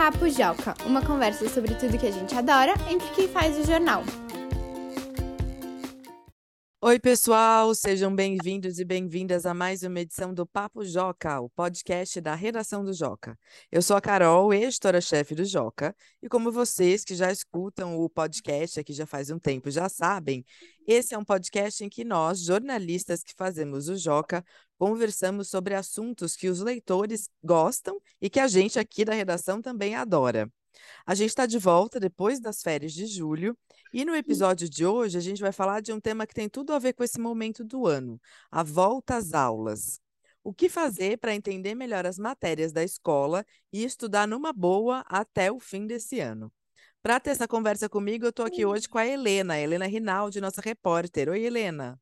Papo Joca, uma conversa sobre tudo que a gente adora entre quem faz o jornal. Oi, pessoal, sejam bem-vindos e bem-vindas a mais uma edição do Papo Joca, o podcast da redação do Joca. Eu sou a Carol, editora-chefe do Joca, e como vocês que já escutam o podcast aqui já faz um tempo já sabem, esse é um podcast em que nós, jornalistas que fazemos o Joca, conversamos sobre assuntos que os leitores gostam e que a gente aqui da redação também adora. A gente está de volta depois das férias de julho e no episódio de hoje a gente vai falar de um tema que tem tudo a ver com esse momento do ano, a volta às aulas. O que fazer para entender melhor as matérias da escola e estudar numa boa até o fim desse ano? Para ter essa conversa comigo, eu estou aqui hoje com a Helena, Helena Rinaldi, nossa repórter. Oi, Helena.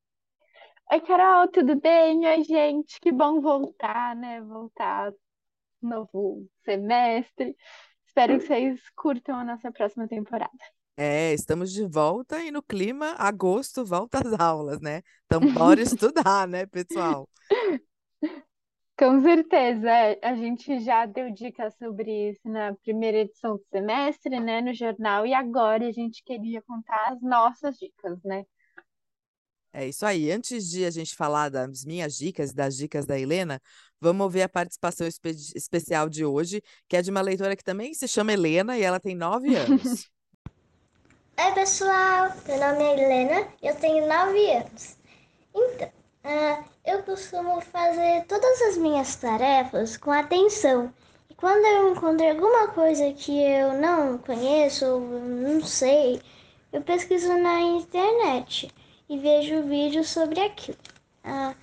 Oi, Carol, tudo bem? Oi, gente, que bom voltar, né? Voltar novo semestre. Espero que vocês curtam a nossa próxima temporada. É, estamos de volta e no clima, agosto, volta às aulas, né? Então, bora estudar, né, pessoal? Com certeza, a gente já deu dicas sobre isso na primeira edição do semestre, né, no jornal, e agora a gente queria contar as nossas dicas, né? É isso aí. Antes de a gente falar das minhas dicas, das dicas da Helena, vamos ouvir a participação espe especial de hoje, que é de uma leitora que também se chama Helena e ela tem nove anos. Oi, pessoal! Meu nome é Helena e eu tenho 9 anos. Então, uh, eu costumo fazer todas as minhas tarefas com atenção. E quando eu encontro alguma coisa que eu não conheço ou não sei, eu pesquiso na internet e vejo vídeos sobre aquilo. Uh,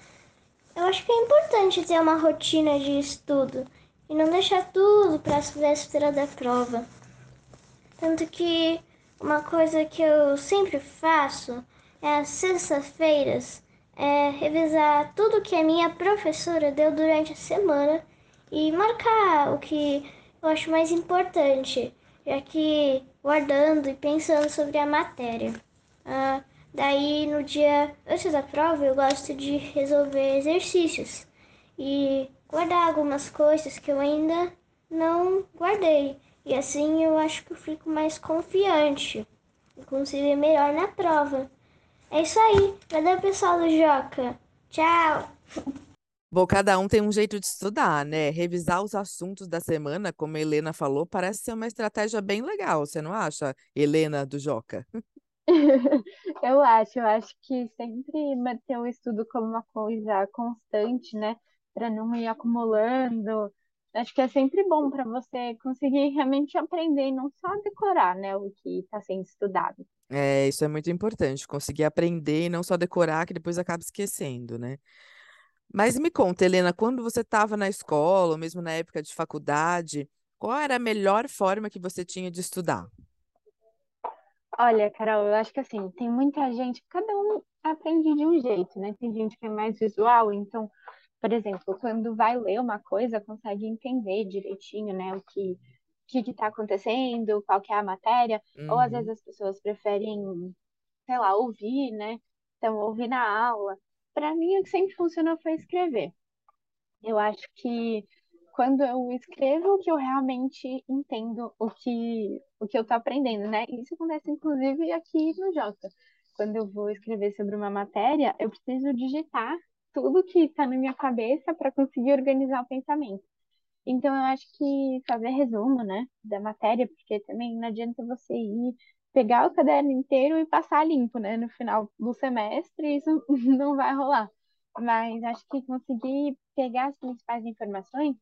eu acho que é importante ter uma rotina de estudo e não deixar tudo para a véspera da prova. Tanto que uma coisa que eu sempre faço é às sextas-feiras é revisar tudo que a minha professora deu durante a semana e marcar o que eu acho mais importante, já que guardando e pensando sobre a matéria. Ah, daí, no dia antes da prova, eu gosto de resolver exercícios e guardar algumas coisas que eu ainda não guardei. E assim eu acho que eu fico mais confiante e consigo ir melhor na prova. É isso aí. Valeu, pessoal do Joca. Tchau. Bom, cada um tem um jeito de estudar, né? Revisar os assuntos da semana, como a Helena falou, parece ser uma estratégia bem legal, você não acha, Helena do Joca? eu acho, eu acho que sempre manter o estudo como uma coisa constante, né? Para não ir acumulando Acho que é sempre bom para você conseguir realmente aprender e não só decorar, né, o que está sendo estudado. É, isso é muito importante, conseguir aprender e não só decorar, que depois acaba esquecendo, né? Mas me conta, Helena, quando você estava na escola, ou mesmo na época de faculdade, qual era a melhor forma que você tinha de estudar? Olha, Carol, eu acho que assim, tem muita gente, cada um aprende de um jeito, né? Tem gente que é mais visual, então por exemplo, quando vai ler uma coisa, consegue entender direitinho, né, o que que está acontecendo, qual que é a matéria, uhum. ou às vezes as pessoas preferem, sei lá, ouvir, né? Então, ouvir na aula. Para mim, o que sempre funcionou foi escrever. Eu acho que quando eu escrevo que eu realmente entendo o que o que eu estou aprendendo, né? Isso acontece inclusive aqui no Jota. Quando eu vou escrever sobre uma matéria, eu preciso digitar tudo que está na minha cabeça para conseguir organizar o pensamento. Então, eu acho que fazer resumo, né, da matéria, porque também não adianta você ir pegar o caderno inteiro e passar limpo, né, no final do semestre, isso não vai rolar. Mas acho que conseguir pegar as principais informações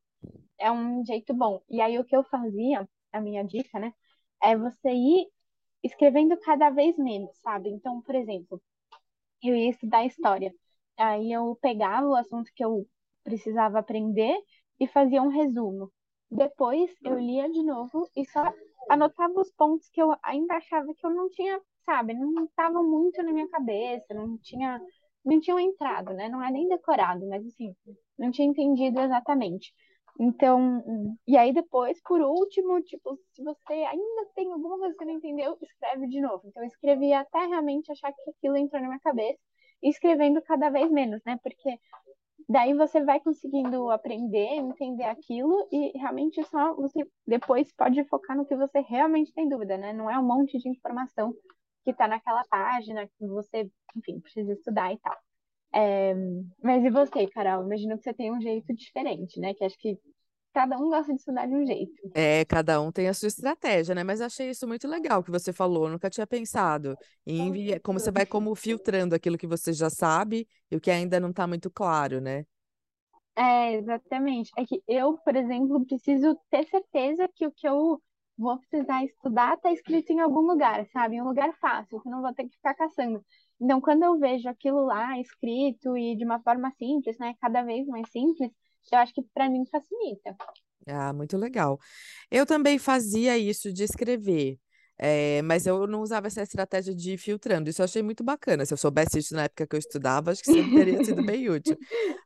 é um jeito bom. E aí, o que eu fazia, a minha dica, né, é você ir escrevendo cada vez menos, sabe? Então, por exemplo, eu ia estudar história. Aí eu pegava o assunto que eu precisava aprender e fazia um resumo. Depois eu lia de novo e só anotava os pontos que eu ainda achava que eu não tinha, sabe, não estava muito na minha cabeça, não tinha, não tinham entrado, né? Não é nem decorado, mas assim, não tinha entendido exatamente. Então, e aí depois, por último, tipo, se você ainda tem alguma coisa que não entendeu, escreve de novo. Então, eu escrevi até realmente achar que aquilo entrou na minha cabeça escrevendo cada vez menos, né? Porque daí você vai conseguindo aprender, entender aquilo e realmente só você depois pode focar no que você realmente tem dúvida, né? Não é um monte de informação que está naquela página que você, enfim, precisa estudar e tal. É, mas e você, Carol? Imagino que você tem um jeito diferente, né? Que acho que cada um gosta de estudar de um jeito. É, cada um tem a sua estratégia, né? Mas achei isso muito legal que você falou. Nunca tinha pensado em como você vai como filtrando aquilo que você já sabe e o que ainda não está muito claro, né? É, exatamente. É que eu, por exemplo, preciso ter certeza que o que eu vou precisar estudar está escrito em algum lugar, sabe? Em um lugar fácil, que eu não vou ter que ficar caçando. Então, quando eu vejo aquilo lá escrito e de uma forma simples, né? Cada vez mais simples, eu acho que para mim facilita. Ah, muito legal. Eu também fazia isso de escrever, é, mas eu não usava essa estratégia de ir filtrando. Isso eu achei muito bacana. Se eu soubesse isso na época que eu estudava, acho que sempre teria sido bem útil.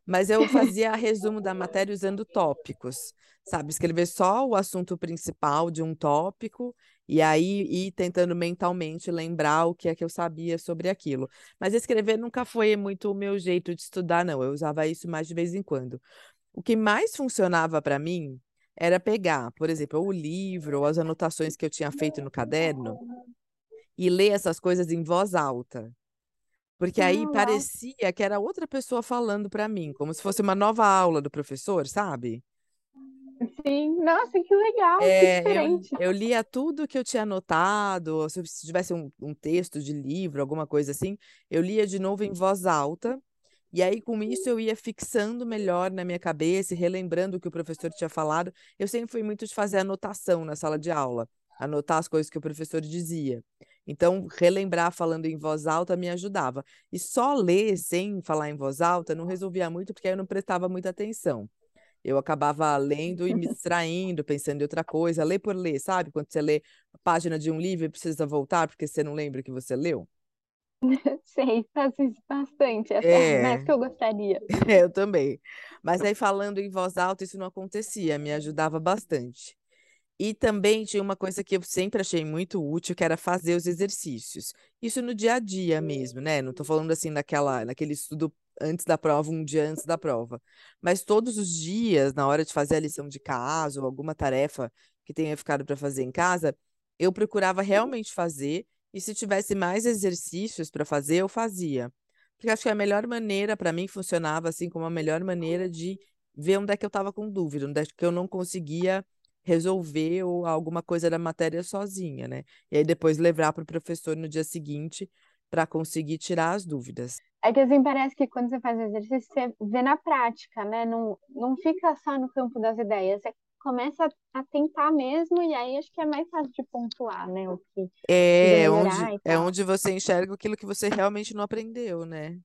Mas eu fazia resumo da matéria usando tópicos, sabe? Escrever só o assunto principal de um tópico e aí ir tentando mentalmente lembrar o que é que eu sabia sobre aquilo. Mas escrever nunca foi muito o meu jeito de estudar, não. Eu usava isso mais de vez em quando. O que mais funcionava para mim era pegar, por exemplo, o livro ou as anotações que eu tinha feito no caderno e ler essas coisas em voz alta. Porque aí Ah, uau. parecia que era outra pessoa falando para mim, como se fosse uma nova aula do professor, sabe? Sim, nossa, que legal, que É, eu, diferente. eu lia tudo que eu tinha anotado, se eu tivesse um, um texto de livro, alguma coisa assim, eu lia de novo em voz alta, e aí com isso eu ia fixando melhor na minha cabeça e relembrando o que o professor tinha falado. Eu sempre fui muito de fazer anotação na sala de aula, anotar as coisas que o professor dizia. Então, relembrar falando em voz alta me ajudava. E só ler sem falar em voz alta não resolvia muito, porque aí eu não prestava muita atenção eu acabava lendo e me distraindo, pensando em outra coisa, ler por ler, sabe? Quando você lê a página de um livro e precisa voltar porque você não lembra o que você leu. Sei, faço isso bastante, até mais É, que eu gostaria. eu também. Mas aí falando em voz alta, isso não acontecia, me ajudava bastante. E também tinha uma coisa que eu sempre achei muito útil, que era fazer os exercícios. Isso no dia a dia mesmo, né? Não estou falando assim naquela, naquele estudo antes da prova, um dia antes da prova. Mas todos os dias, na hora de fazer a lição de casa ou alguma tarefa que tenha ficado para fazer em casa, eu procurava realmente fazer. E se tivesse mais exercícios para fazer, eu fazia. Porque acho que a melhor maneira, para mim, funcionava assim como a melhor maneira de ver onde é que eu estava com dúvida, onde é que eu não conseguia resolver ou alguma coisa da matéria sozinha, né? E aí depois levar para o professor no dia seguinte para conseguir tirar as dúvidas. É que assim parece que quando você faz exercício, você vê na prática, né? Não, não fica só no campo das ideias. Você começa a tentar mesmo, e aí acho que é mais fácil de pontuar, né? O que precisa É onde, é onde você enxerga aquilo que você realmente não aprendeu, né?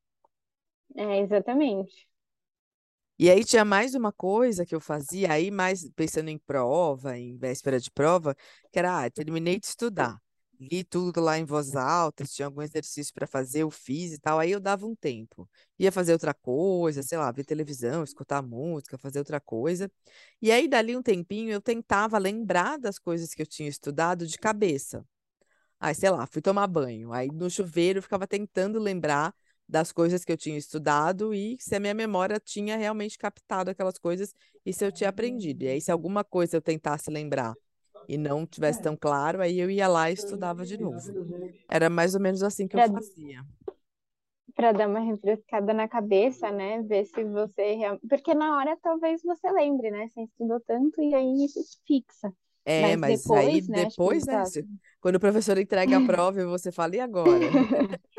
É, exatamente. E aí tinha mais uma coisa que eu fazia, aí mais pensando em prova, em véspera de prova, que era, ah, terminei de estudar, li tudo lá em voz alta, se tinha algum exercício para fazer, eu fiz e tal, aí eu dava um tempo. Ia fazer outra coisa, sei lá, ver televisão, escutar música, fazer outra coisa. E aí, dali um tempinho, eu tentava lembrar das coisas que eu tinha estudado de cabeça. Aí, sei lá, fui tomar banho. Aí no chuveiro eu ficava tentando lembrar das coisas que eu tinha estudado e se a minha memória tinha realmente captado aquelas coisas e se eu tinha aprendido. E aí, se alguma coisa eu tentasse lembrar e não tivesse tão claro, aí eu ia lá e estudava de novo. Era mais ou menos assim que eu Pra, fazia. pra dar uma refrescada na cabeça, né? Ver se você realmente. Porque na hora talvez você lembre, né? Você estudou tanto e aí isso fixa. É, Mas mas aí depois, né? Acho que depois, né? se- Quando o professor entrega a prova e você fala, e agora?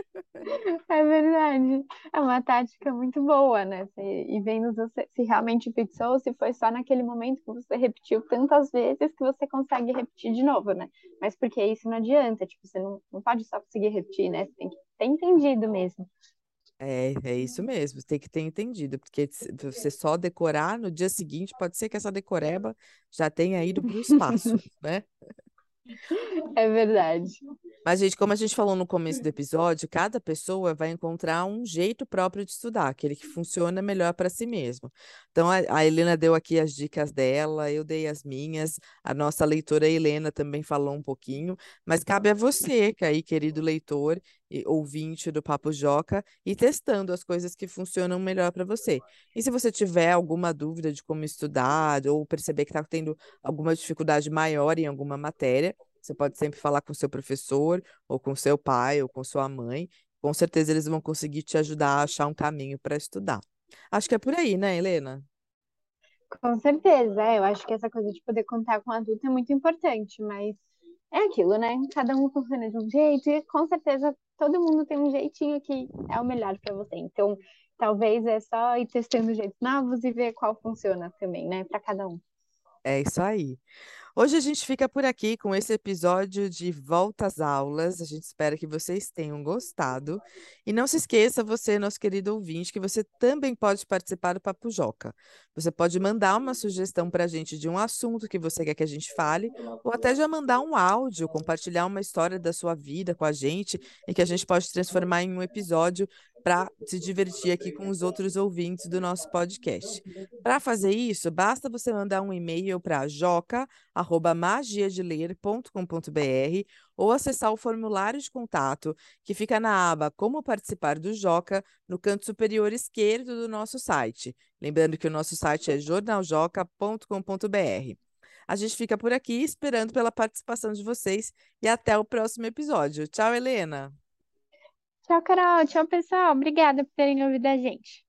É verdade. É uma tática muito boa, né? E vendo você- se realmente fixou, se foi só naquele momento que você repetiu tantas vezes que você consegue repetir de novo, né? Mas porque isso não adianta, tipo, você não, não pode só conseguir repetir, né? Você tem que ter entendido mesmo. É, é isso mesmo, você tem que ter entendido, porque se você só decorar, no dia seguinte pode ser que essa decoreba já tenha ido para o espaço, né? É verdade. Mas, gente, como a gente falou no começo do episódio, cada pessoa vai encontrar um jeito próprio de estudar, aquele que funciona melhor para si mesmo. Então, a, Helena deu aqui as dicas dela, eu dei as minhas, a nossa leitora Helena também falou um pouquinho, mas cabe a você, que aí, querido leitor, ouvinte do Papo Joca e testando as coisas que funcionam melhor para você. E se você tiver alguma dúvida de como estudar ou perceber que está tendo alguma dificuldade maior em alguma matéria, você pode sempre falar com seu professor, ou com seu pai, ou com sua mãe. Com certeza eles vão conseguir te ajudar a achar um caminho para estudar. Acho que é por aí, né, Helena? Com certeza, é, eu acho que essa coisa de poder contar com adulto é muito importante, mas é aquilo, né? Cada um funciona de um jeito e com certeza todo mundo tem um jeitinho que é o melhor para você. Então, talvez é só ir testando jeitos novos e ver qual funciona também, né, para cada um. É isso aí. Hoje a gente fica por aqui com esse episódio de Volta às Aulas. A gente espera que vocês tenham gostado. E não se esqueça, você, nosso querido ouvinte, que você também pode participar do Papo Joca. Você pode mandar uma sugestão para a gente de um assunto que você quer que a gente fale, ou até já mandar um áudio, compartilhar uma história da sua vida com a gente e que a gente pode transformar em um episódio para se divertir aqui com os outros ouvintes do nosso podcast. Para fazer isso, basta você mandar um e-mail para joca@magiadeler.com.br ou acessar o formulário de contato que fica na aba Como participar do Joca, no canto superior esquerdo do nosso site. Lembrando que o nosso site é jornaljoca.com.br. A gente fica por aqui esperando pela participação de vocês e até o próximo episódio. Tchau, Helena! Tchau, Carol. Tchau, pessoal. Obrigada por terem ouvido a gente.